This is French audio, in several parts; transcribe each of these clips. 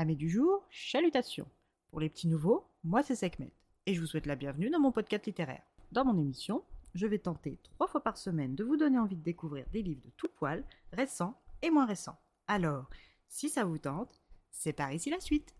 Amis du jour, chalutations. Pour les petits nouveaux, moi c'est Sekhmet et je vous souhaite la bienvenue dans mon podcast littéraire. Dans mon émission, je vais tenter trois fois par semaine de vous donner envie de découvrir des livres de tout poil, récents et moins récents. Alors, si ça vous tente, c'est par ici la suite.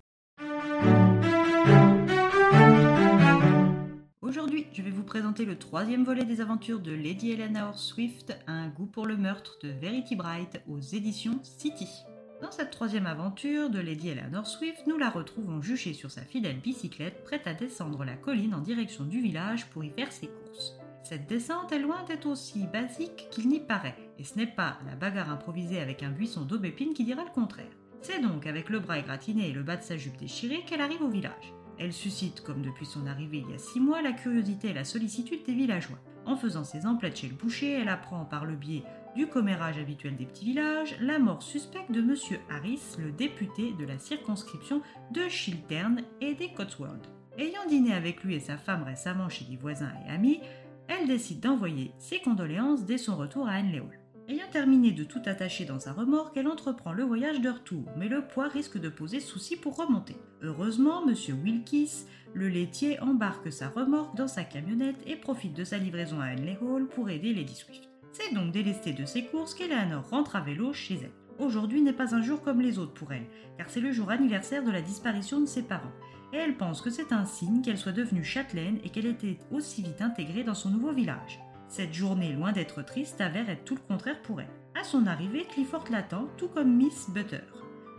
Aujourd'hui, je vais vous présenter le troisième volet des aventures de Lady Eleanor Swift, Un goût pour le meurtre de Verity Bright aux éditions City. Dans cette troisième aventure de Lady Eleanor Swift, nous la retrouvons juchée sur sa fidèle bicyclette, prête à descendre la colline en direction du village pour y faire ses courses. Cette descente est loin d'être aussi basique qu'il n'y paraît, et ce n'est pas la bagarre improvisée avec un buisson d'aubépine qui dira le contraire. C'est donc avec le bras égratigné et le bas de sa jupe déchiré qu'elle arrive au village. Elle suscite, comme depuis son arrivée il y a six mois, la curiosité et la sollicitude des villageois. En faisant ses emplettes chez le boucher, elle apprend par le biais du commérage habituel des petits villages, la mort suspecte de M. Harris, le député de la circonscription de Chiltern et des Cotswolds. Ayant dîné avec lui et sa femme récemment chez des voisins et amis, elle décide d'envoyer ses condoléances dès son retour à Henley. Ayant terminé de tout attacher dans sa remorque, elle entreprend le voyage de retour, mais le poids risque de poser souci pour remonter. Heureusement, M. Wilkis, le laitier, embarque sa remorque dans sa camionnette et profite de sa livraison à Henley Hall pour aider Lady Swift. C'est donc délestée de ses courses qu'Eleanor rentre à vélo chez elle. Aujourd'hui n'est pas un jour comme les autres pour elle, car c'est le jour anniversaire de la disparition de ses parents, et elle pense que c'est un signe qu'elle soit devenue châtelaine et qu'elle était aussi vite intégrée dans son nouveau village. Cette journée, loin d'être triste, avère être tout le contraire pour elle. À son arrivée, Clifford l'attend, tout comme Miss Butter.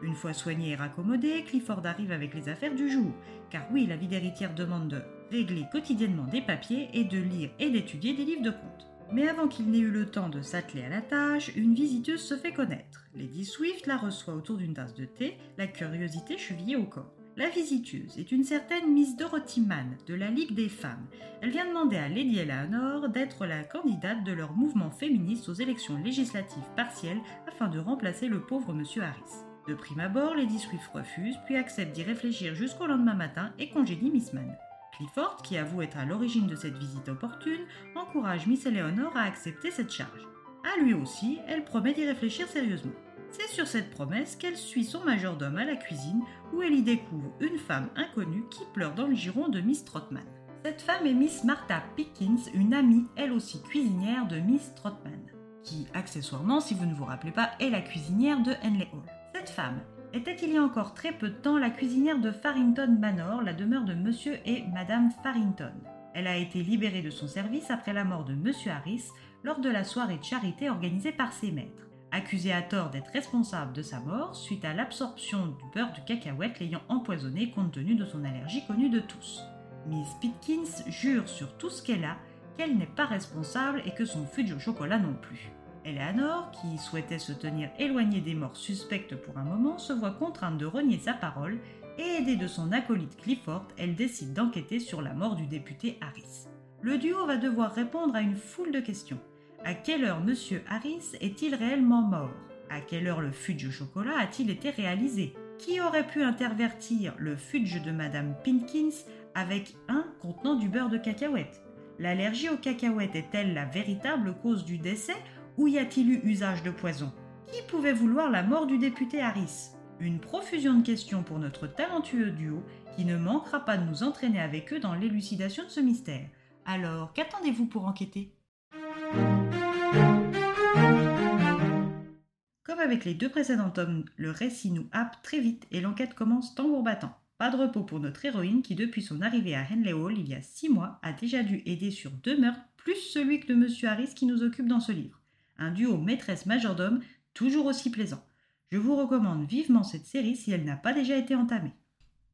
Une fois soignée et raccommodée, Clifford arrive avec les affaires du jour, car oui, la vie d'héritière demande de régler quotidiennement des papiers et de lire et d'étudier des livres de comptes. Mais avant qu'il n'ait eu le temps de s'atteler à la tâche, une visiteuse se fait connaître. Lady Swift la reçoit autour d'une tasse de thé, la curiosité chevillée au corps. La visiteuse est une certaine Miss Dorothy Mann de la Ligue des femmes. Elle vient demander à Lady Eleanor d'être la candidate de leur mouvement féministe aux élections législatives partielles afin de remplacer le pauvre Monsieur Harris. De prime abord, Lady Swift refuse, puis accepte d'y réfléchir jusqu'au lendemain matin et congédie Miss Mann. Clifford, qui avoue être à l'origine de cette visite opportune, encourage Miss Eleanor à accepter cette charge. À lui aussi, elle promet d'y réfléchir sérieusement. C'est sur cette promesse qu'elle suit son majordome à la cuisine où elle y découvre une femme inconnue qui pleure dans le giron de Miss Trotman. Cette femme est Miss Martha Pickens, une amie, elle aussi cuisinière de Miss Trotman, qui, accessoirement, si vous ne vous rappelez pas, est la cuisinière de Henley Hall. Cette femme était il y a encore très peu de temps la cuisinière de Farrington Manor, la demeure de Monsieur et Madame Farrington. Elle a été libérée de son service après la mort de Monsieur Harris lors de la soirée de charité organisée par ses maîtres. Accusée à tort d'être responsable de sa mort suite à l'absorption du beurre de cacahuète l'ayant empoisonné compte tenu de son allergie connue de tous. Miss Pitkins jure sur tout ce qu'elle a qu'elle n'est pas responsable et que son fudge au chocolat non plus. Eleanor, qui souhaitait se tenir éloignée des morts suspectes pour un moment, se voit contrainte de renier sa parole et aidée de son acolyte Clifford, elle décide d'enquêter sur la mort du député Harris. Le duo va devoir répondre à une foule de questions. À quelle heure M. Harris est-il réellement mort? À quelle heure le fudge au chocolat a-t-il été réalisé? Qui aurait pu intervertir le fudge de Madame Pinkins avec un contenant du beurre de cacahuète? L'allergie aux cacahuètes est-elle la véritable cause du décès ou y a-t-il eu usage de poison? Qui pouvait vouloir la mort du député Harris? Une profusion de questions pour notre talentueux duo qui ne manquera pas de nous entraîner avec eux dans l'élucidation de ce mystère. Alors, qu'attendez-vous pour enquêter? Comme avec les deux précédents tomes, le récit nous happe très vite et l'enquête commence tambour battant. Pas de repos pour notre héroïne qui, depuis son arrivée à Henley Hall il y a six mois, a déjà dû aider sur deux meurtres, plus celui de Monsieur Harris qui nous occupe dans ce livre un duo maîtresse-majordome toujours aussi plaisant. Je vous recommande vivement cette série si elle n'a pas déjà été entamée.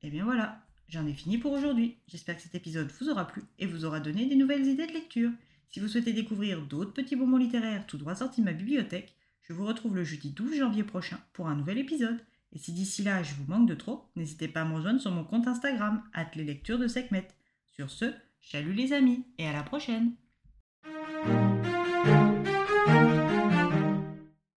Et bien voilà, j'en ai fini pour aujourd'hui. J'espère que cet épisode vous aura plu et vous aura donné des nouvelles idées de lecture. Si vous souhaitez découvrir d'autres petits moments littéraires tout droit sortis de ma bibliothèque, je vous retrouve le jeudi 12 janvier prochain pour un nouvel épisode. Et si d'ici là je vous manque de trop, n'hésitez pas à me rejoindre sur mon compte Instagram, les lectures de Sekhmet. Sur ce, chalut les amis et à la prochaine!